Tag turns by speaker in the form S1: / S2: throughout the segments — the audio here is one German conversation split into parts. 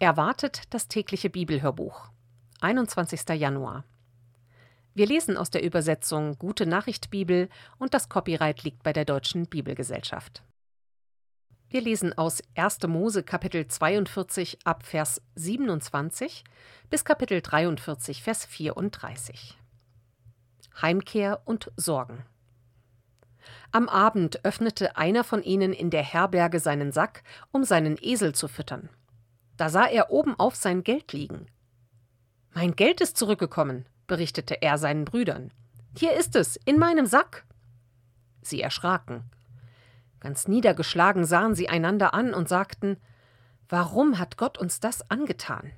S1: Erwartet das tägliche Bibelhörbuch. 21. Januar. Wir lesen aus der Übersetzung Gute Nachricht Bibel und das Copyright liegt bei der Deutschen Bibelgesellschaft. Wir lesen aus 1. Mose Kapitel 42 ab Vers 27 bis Kapitel 43 Vers 34. Heimkehr und Sorgen. Am Abend öffnete einer von ihnen in der Herberge seinen Sack, um seinen Esel zu füttern. Da sah er oben auf sein Geld liegen. Mein Geld ist zurückgekommen, berichtete er seinen Brüdern. Hier ist es, in meinem Sack. Sie erschraken. Ganz niedergeschlagen sahen sie einander an und sagten Warum hat Gott uns das angetan?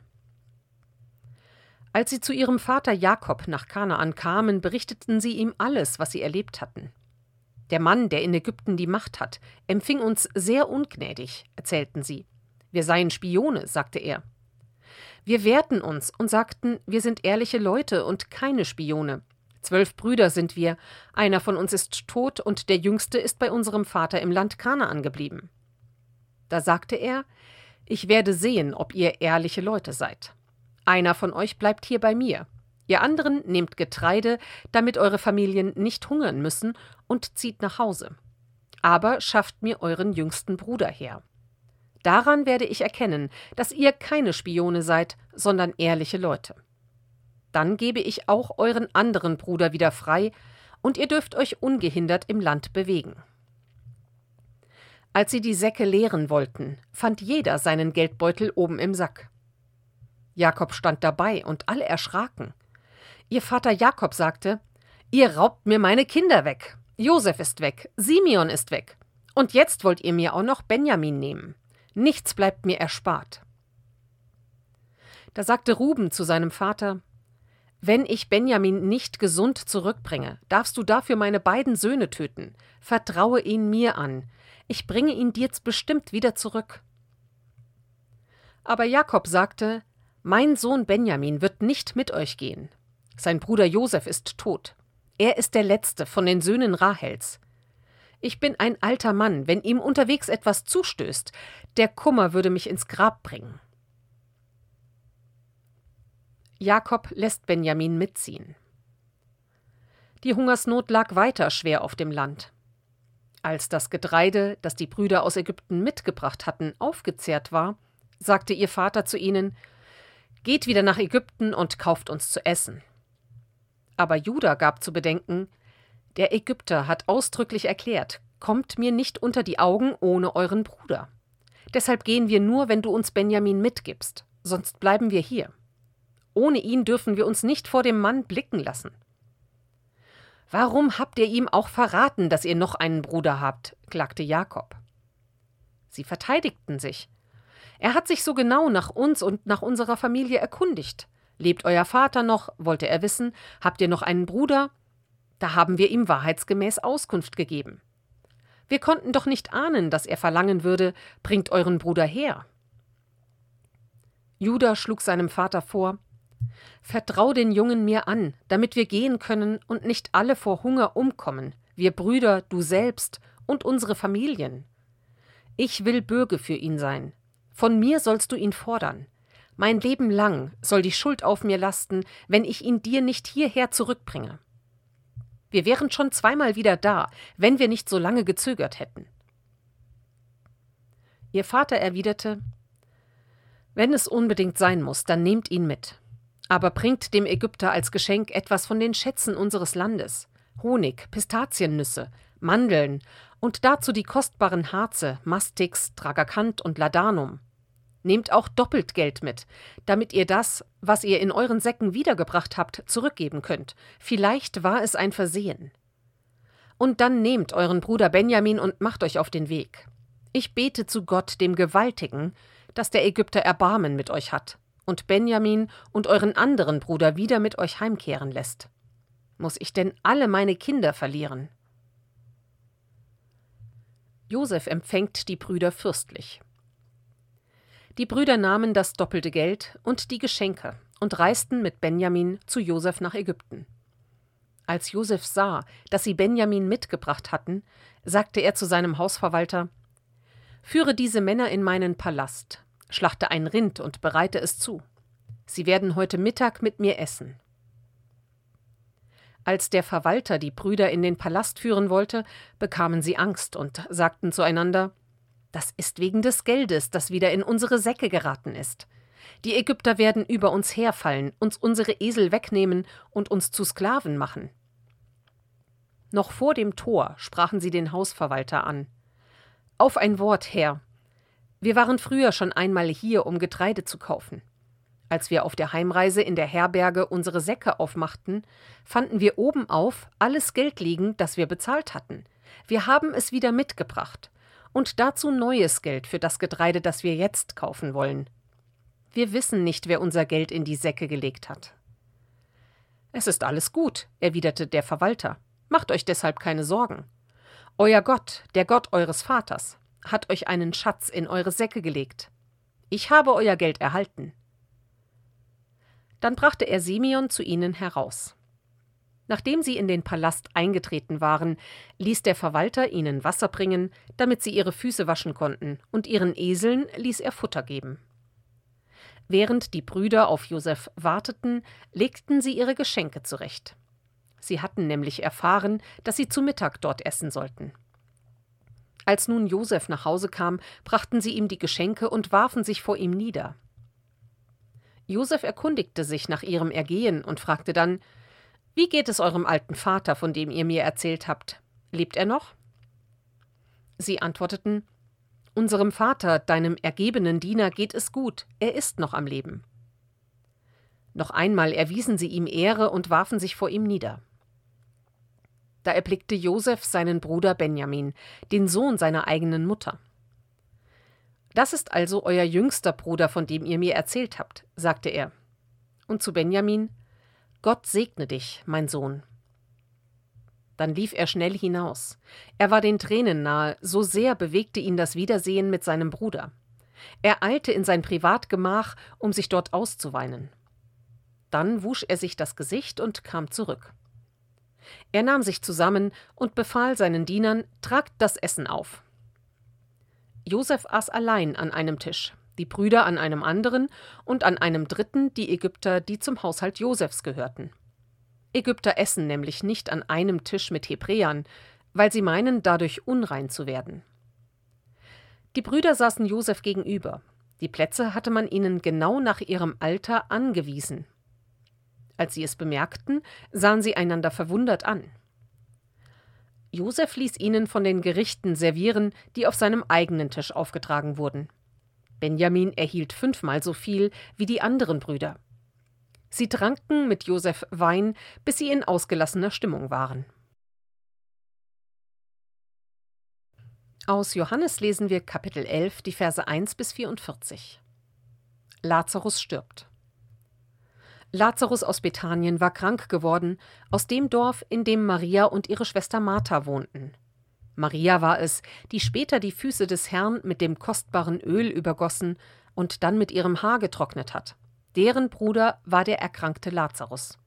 S1: Als sie zu ihrem Vater Jakob nach Kanaan kamen, berichteten sie ihm alles, was sie erlebt hatten. Der Mann, der in Ägypten die Macht hat, empfing uns sehr ungnädig, erzählten sie. Wir seien Spione, sagte er. Wir wehrten uns und sagten, wir sind ehrliche Leute und keine Spione. Zwölf Brüder sind wir, einer von uns ist tot und der jüngste ist bei unserem Vater im Land Kanaan geblieben. Da sagte er, ich werde sehen, ob ihr ehrliche Leute seid. Einer von euch bleibt hier bei mir. Ihr anderen nehmt Getreide, damit eure Familien nicht hungern müssen, und zieht nach Hause. Aber schafft mir euren jüngsten Bruder her. Daran werde ich erkennen, dass ihr keine Spione seid, sondern ehrliche Leute. Dann gebe ich auch euren anderen Bruder wieder frei, und ihr dürft euch ungehindert im Land bewegen. Als sie die Säcke leeren wollten, fand jeder seinen Geldbeutel oben im Sack. Jakob stand dabei, und alle erschraken. Ihr Vater Jakob sagte Ihr raubt mir meine Kinder weg. Josef ist weg, Simeon ist weg. Und jetzt wollt ihr mir auch noch Benjamin nehmen. Nichts bleibt mir erspart. Da sagte Ruben zu seinem Vater Wenn ich Benjamin nicht gesund zurückbringe, darfst du dafür meine beiden Söhne töten. Vertraue ihn mir an. Ich bringe ihn dir bestimmt wieder zurück. Aber Jakob sagte Mein Sohn Benjamin wird nicht mit euch gehen. Sein Bruder Josef ist tot. Er ist der letzte von den Söhnen Rahels. Ich bin ein alter Mann, wenn ihm unterwegs etwas zustößt, der Kummer würde mich ins Grab bringen. Jakob lässt Benjamin mitziehen. Die Hungersnot lag weiter schwer auf dem Land. Als das Getreide, das die Brüder aus Ägypten mitgebracht hatten, aufgezehrt war, sagte ihr Vater zu ihnen Geht wieder nach Ägypten und kauft uns zu essen. Aber Judah gab zu bedenken der Ägypter hat ausdrücklich erklärt, kommt mir nicht unter die Augen ohne euren Bruder. Deshalb gehen wir nur, wenn du uns Benjamin mitgibst, sonst bleiben wir hier. Ohne ihn dürfen wir uns nicht vor dem Mann blicken lassen. Warum habt ihr ihm auch verraten, dass ihr noch einen Bruder habt? klagte Jakob. Sie verteidigten sich. Er hat sich so genau nach uns und nach unserer Familie erkundigt. Lebt euer Vater noch? wollte er wissen. Habt ihr noch einen Bruder? Da haben wir ihm wahrheitsgemäß Auskunft gegeben. Wir konnten doch nicht ahnen, dass er verlangen würde, bringt euren Bruder her. Judah schlug seinem Vater vor, Vertrau den Jungen mir an, damit wir gehen können und nicht alle vor Hunger umkommen, wir Brüder, du selbst und unsere Familien. Ich will Bürge für ihn sein. Von mir sollst du ihn fordern. Mein Leben lang soll die Schuld auf mir lasten, wenn ich ihn dir nicht hierher zurückbringe. Wir wären schon zweimal wieder da, wenn wir nicht so lange gezögert hätten. Ihr Vater erwiderte Wenn es unbedingt sein muss, dann nehmt ihn mit. Aber bringt dem Ägypter als Geschenk etwas von den Schätzen unseres Landes Honig, Pistaziennüsse, Mandeln und dazu die kostbaren Harze, Mastix, Tragakant und Ladanum. Nehmt auch doppelt Geld mit, damit ihr das, was ihr in euren Säcken wiedergebracht habt, zurückgeben könnt. Vielleicht war es ein Versehen. Und dann nehmt euren Bruder Benjamin und macht euch auf den Weg. Ich bete zu Gott, dem Gewaltigen, dass der Ägypter Erbarmen mit euch hat und Benjamin und euren anderen Bruder wieder mit euch heimkehren lässt. Muss ich denn alle meine Kinder verlieren? Josef empfängt die Brüder fürstlich. Die Brüder nahmen das doppelte Geld und die Geschenke und reisten mit Benjamin zu Josef nach Ägypten. Als Josef sah, dass sie Benjamin mitgebracht hatten, sagte er zu seinem Hausverwalter Führe diese Männer in meinen Palast. Schlachte ein Rind und bereite es zu. Sie werden heute Mittag mit mir essen. Als der Verwalter die Brüder in den Palast führen wollte, bekamen sie Angst und sagten zueinander Das ist wegen des Geldes, das wieder in unsere Säcke geraten ist. Die Ägypter werden über uns herfallen, uns unsere Esel wegnehmen und uns zu Sklaven machen. Noch vor dem Tor sprachen sie den Hausverwalter an. Auf ein Wort, Herr. Wir waren früher schon einmal hier, um Getreide zu kaufen. Als wir auf der Heimreise in der Herberge unsere Säcke aufmachten, fanden wir obenauf alles Geld liegen, das wir bezahlt hatten. Wir haben es wieder mitgebracht. Und dazu neues Geld für das Getreide, das wir jetzt kaufen wollen. Wir wissen nicht, wer unser Geld in die Säcke gelegt hat. Es ist alles gut, erwiderte der Verwalter. Macht euch deshalb keine Sorgen. Euer Gott, der Gott eures Vaters, hat euch einen Schatz in eure Säcke gelegt. Ich habe euer Geld erhalten. Dann brachte er Simeon zu ihnen heraus. Nachdem sie in den Palast eingetreten waren, ließ der Verwalter ihnen Wasser bringen, damit sie ihre Füße waschen konnten, und ihren Eseln ließ er Futter geben. Während die Brüder auf Josef warteten, legten sie ihre Geschenke zurecht. Sie hatten nämlich erfahren, dass sie zu Mittag dort essen sollten. Als nun Josef nach Hause kam, brachten sie ihm die Geschenke und warfen sich vor ihm nieder. Josef erkundigte sich nach ihrem Ergehen und fragte dann: Wie geht es eurem alten Vater, von dem ihr mir erzählt habt? Lebt er noch? Sie antworteten: Unserem Vater, deinem ergebenen Diener, geht es gut, er ist noch am Leben. Noch einmal erwiesen sie ihm Ehre und warfen sich vor ihm nieder. Da erblickte Josef seinen Bruder Benjamin, den Sohn seiner eigenen Mutter. Das ist also euer jüngster Bruder, von dem ihr mir erzählt habt, sagte er. Und zu Benjamin Gott segne dich, mein Sohn. Dann lief er schnell hinaus. Er war den Tränen nahe, so sehr bewegte ihn das Wiedersehen mit seinem Bruder. Er eilte in sein Privatgemach, um sich dort auszuweinen. Dann wusch er sich das Gesicht und kam zurück. Er nahm sich zusammen und befahl seinen Dienern, tragt das Essen auf. Josef aß allein an einem Tisch, die Brüder an einem anderen und an einem dritten die Ägypter, die zum Haushalt Josefs gehörten. Ägypter essen nämlich nicht an einem Tisch mit Hebräern, weil sie meinen, dadurch unrein zu werden. Die Brüder saßen Josef gegenüber. Die Plätze hatte man ihnen genau nach ihrem Alter angewiesen. Als sie es bemerkten, sahen sie einander verwundert an. Josef ließ ihnen von den Gerichten servieren, die auf seinem eigenen Tisch aufgetragen wurden. Benjamin erhielt fünfmal so viel wie die anderen Brüder. Sie tranken mit Josef Wein, bis sie in ausgelassener Stimmung waren. Aus Johannes lesen wir Kapitel 11, die Verse 1 bis 44. Lazarus stirbt. Lazarus aus Bethanien war krank geworden, aus dem Dorf, in dem Maria und ihre Schwester Martha wohnten. Maria war es, die später die Füße des Herrn mit dem kostbaren Öl übergossen und dann mit ihrem Haar getrocknet hat. Deren Bruder war der erkrankte Lazarus.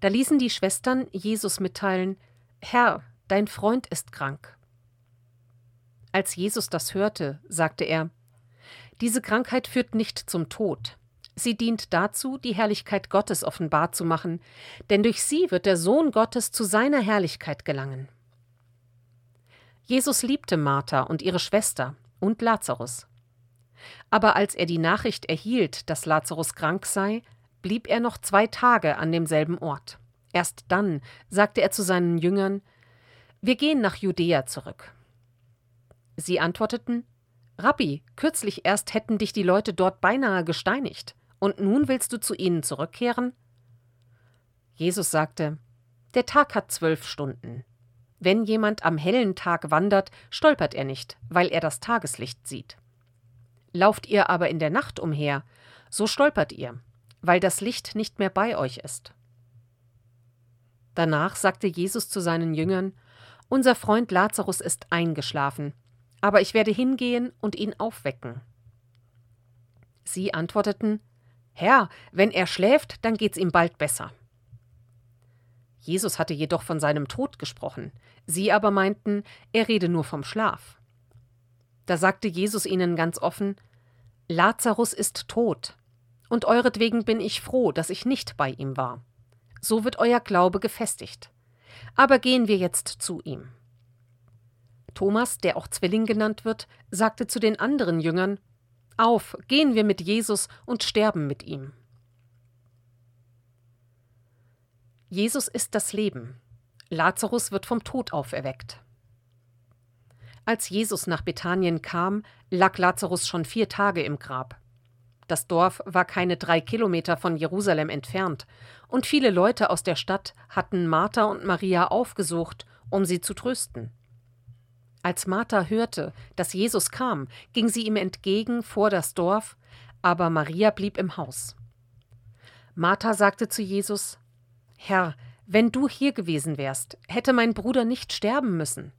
S1: Da ließen die Schwestern Jesus mitteilen: Herr, dein Freund ist krank. Als Jesus das hörte, sagte er: Diese Krankheit führt nicht zum Tod. Sie dient dazu, die Herrlichkeit Gottes offenbar zu machen, denn durch sie wird der Sohn Gottes zu seiner Herrlichkeit gelangen. Jesus liebte Martha und ihre Schwester und Lazarus. Aber als er die Nachricht erhielt, dass Lazarus krank sei, blieb er noch zwei Tage an demselben Ort. Erst dann sagte er zu seinen Jüngern Wir gehen nach Judäa zurück. Sie antworteten Rabbi, kürzlich erst hätten dich die Leute dort beinahe gesteinigt. Und nun willst du zu ihnen zurückkehren? Jesus sagte, Der Tag hat zwölf Stunden. Wenn jemand am hellen Tag wandert, stolpert er nicht, weil er das Tageslicht sieht. Lauft ihr aber in der Nacht umher, so stolpert ihr, weil das Licht nicht mehr bei euch ist. Danach sagte Jesus zu seinen Jüngern, Unser Freund Lazarus ist eingeschlafen, aber ich werde hingehen und ihn aufwecken. Sie antworteten, Herr, wenn er schläft, dann geht's ihm bald besser. Jesus hatte jedoch von seinem Tod gesprochen, sie aber meinten, er rede nur vom Schlaf. Da sagte Jesus ihnen ganz offen Lazarus ist tot, und euretwegen bin ich froh, dass ich nicht bei ihm war. So wird euer Glaube gefestigt. Aber gehen wir jetzt zu ihm. Thomas, der auch Zwilling genannt wird, sagte zu den anderen Jüngern Auf, gehen wir mit Jesus und sterben mit ihm. Jesus ist das Leben. Lazarus wird vom Tod auferweckt. Als Jesus nach Bethanien kam, lag Lazarus schon vier Tage im Grab. Das Dorf war keine drei Kilometer von Jerusalem entfernt, und viele Leute aus der Stadt hatten Martha und Maria aufgesucht, um sie zu trösten. Als Martha hörte, dass Jesus kam, ging sie ihm entgegen vor das Dorf, aber Maria blieb im Haus. Martha sagte zu Jesus Herr, wenn du hier gewesen wärst, hätte mein Bruder nicht sterben müssen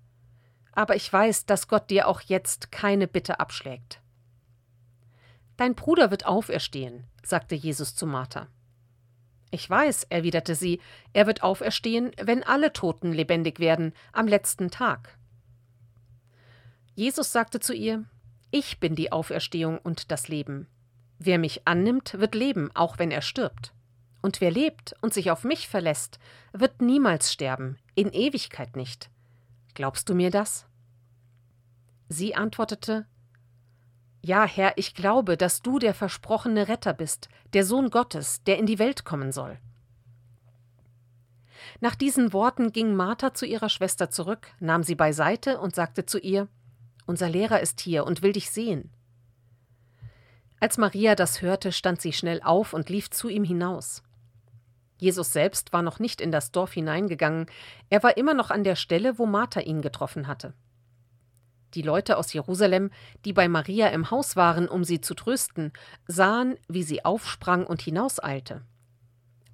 S1: aber ich weiß, dass Gott dir auch jetzt keine Bitte abschlägt. Dein Bruder wird auferstehen, sagte Jesus zu Martha. Ich weiß, erwiderte sie, er wird auferstehen, wenn alle Toten lebendig werden, am letzten Tag. Jesus sagte zu ihr, Ich bin die Auferstehung und das Leben. Wer mich annimmt, wird leben, auch wenn er stirbt. Und wer lebt und sich auf mich verlässt, wird niemals sterben, in Ewigkeit nicht. Glaubst du mir das? Sie antwortete Ja, Herr, ich glaube, dass du der versprochene Retter bist, der Sohn Gottes, der in die Welt kommen soll. Nach diesen Worten ging Martha zu ihrer Schwester zurück, nahm sie beiseite und sagte zu ihr Unser Lehrer ist hier und will dich sehen. Als Maria das hörte, stand sie schnell auf und lief zu ihm hinaus. Jesus selbst war noch nicht in das Dorf hineingegangen, er war immer noch an der Stelle, wo Martha ihn getroffen hatte. Die Leute aus Jerusalem, die bei Maria im Haus waren, um sie zu trösten, sahen, wie sie aufsprang und hinauseilte.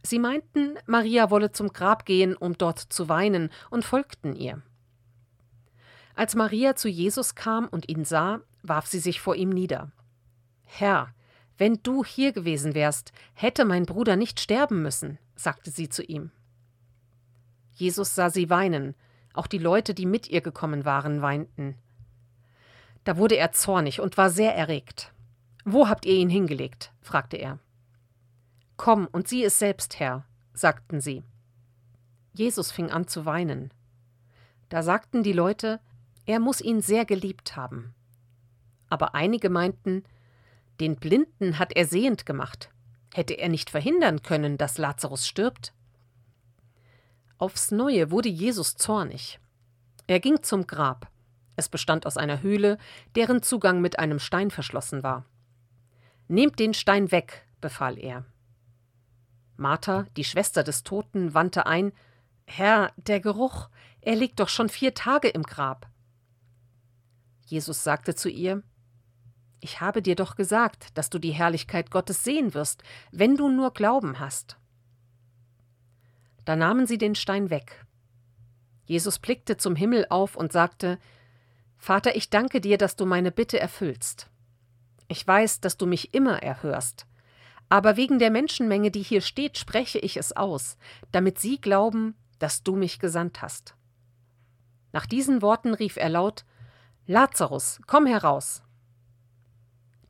S1: Sie meinten, Maria wolle zum Grab gehen, um dort zu weinen, und folgten ihr. Als Maria zu Jesus kam und ihn sah, warf sie sich vor ihm nieder. Herr, wenn du hier gewesen wärst, hätte mein Bruder nicht sterben müssen, sagte sie zu ihm. Jesus sah sie weinen, auch die Leute, die mit ihr gekommen waren, weinten. Da wurde er zornig und war sehr erregt. Wo habt ihr ihn hingelegt? fragte er. Komm und sieh es selbst her, sagten sie. Jesus fing an zu weinen. Da sagten die Leute, er muss ihn sehr geliebt haben. Aber einige meinten, den Blinden hat er sehend gemacht. Hätte er nicht verhindern können, dass Lazarus stirbt? Aufs neue wurde Jesus zornig. Er ging zum Grab. Es bestand aus einer Höhle, deren Zugang mit einem Stein verschlossen war. Nehmt den Stein weg, befahl er. Martha, die Schwester des Toten, wandte ein Herr, der Geruch, er liegt doch schon vier Tage im Grab. Jesus sagte zu ihr ich habe dir doch gesagt, dass du die Herrlichkeit Gottes sehen wirst, wenn du nur Glauben hast. Da nahmen sie den Stein weg. Jesus blickte zum Himmel auf und sagte Vater, ich danke dir, dass du meine Bitte erfüllst. Ich weiß, dass du mich immer erhörst. Aber wegen der Menschenmenge, die hier steht, spreche ich es aus, damit sie glauben, dass du mich gesandt hast. Nach diesen Worten rief er laut Lazarus, komm heraus.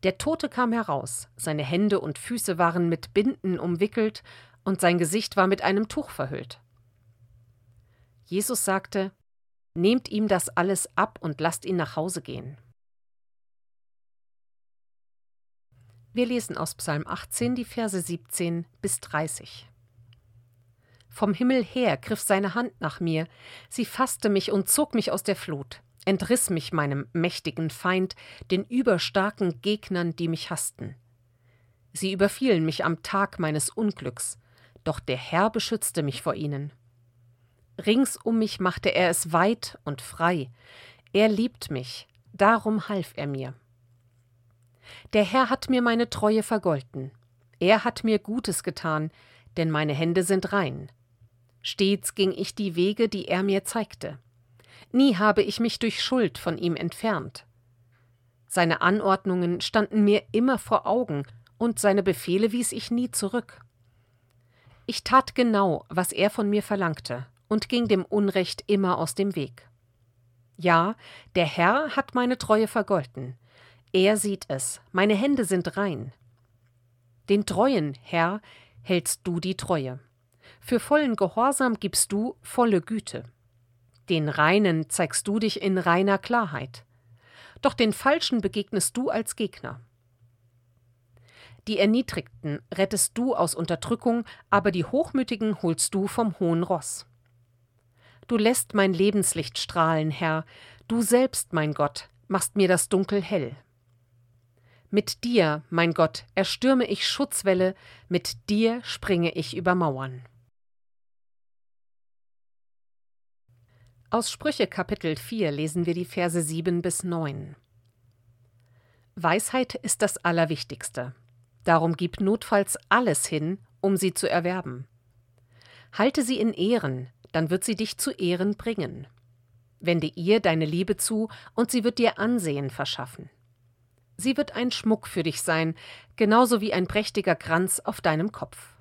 S1: Der Tote kam heraus, seine Hände und Füße waren mit Binden umwickelt und sein Gesicht war mit einem Tuch verhüllt. Jesus sagte, Nehmt ihm das alles ab und lasst ihn nach Hause gehen. Wir lesen aus Psalm 18 die Verse 17 bis 30. Vom Himmel her griff seine Hand nach mir, sie fasste mich und zog mich aus der Flut entriss mich meinem mächtigen Feind, den überstarken Gegnern, die mich hassten. Sie überfielen mich am Tag meines Unglücks, doch der Herr beschützte mich vor ihnen. Rings um mich machte er es weit und frei, er liebt mich, darum half er mir. Der Herr hat mir meine Treue vergolten, er hat mir Gutes getan, denn meine Hände sind rein. Stets ging ich die Wege, die er mir zeigte. Nie habe ich mich durch Schuld von ihm entfernt. Seine Anordnungen standen mir immer vor Augen, und seine Befehle wies ich nie zurück. Ich tat genau, was er von mir verlangte, und ging dem Unrecht immer aus dem Weg. Ja, der Herr hat meine Treue vergolten. Er sieht es, meine Hände sind rein. Den Treuen, Herr, hältst du die Treue. Für vollen Gehorsam gibst du volle Güte. Den Reinen zeigst du dich in reiner Klarheit. Doch den Falschen begegnest du als Gegner. Die Erniedrigten rettest du aus Unterdrückung, aber die Hochmütigen holst du vom hohen Ross. Du lässt mein Lebenslicht strahlen, Herr, du selbst, mein Gott, machst mir das Dunkel hell. Mit dir, mein Gott, erstürme ich Schutzwelle, mit dir springe ich über Mauern. Aus Sprüche Kapitel 4 lesen wir die Verse 7 bis 9. Weisheit ist das Allerwichtigste. Darum gib notfalls alles hin, um sie zu erwerben. Halte sie in Ehren, dann wird sie dich zu Ehren bringen. Wende ihr deine Liebe zu, und sie wird dir Ansehen verschaffen. Sie wird ein Schmuck für dich sein, genauso wie ein prächtiger Kranz auf deinem Kopf.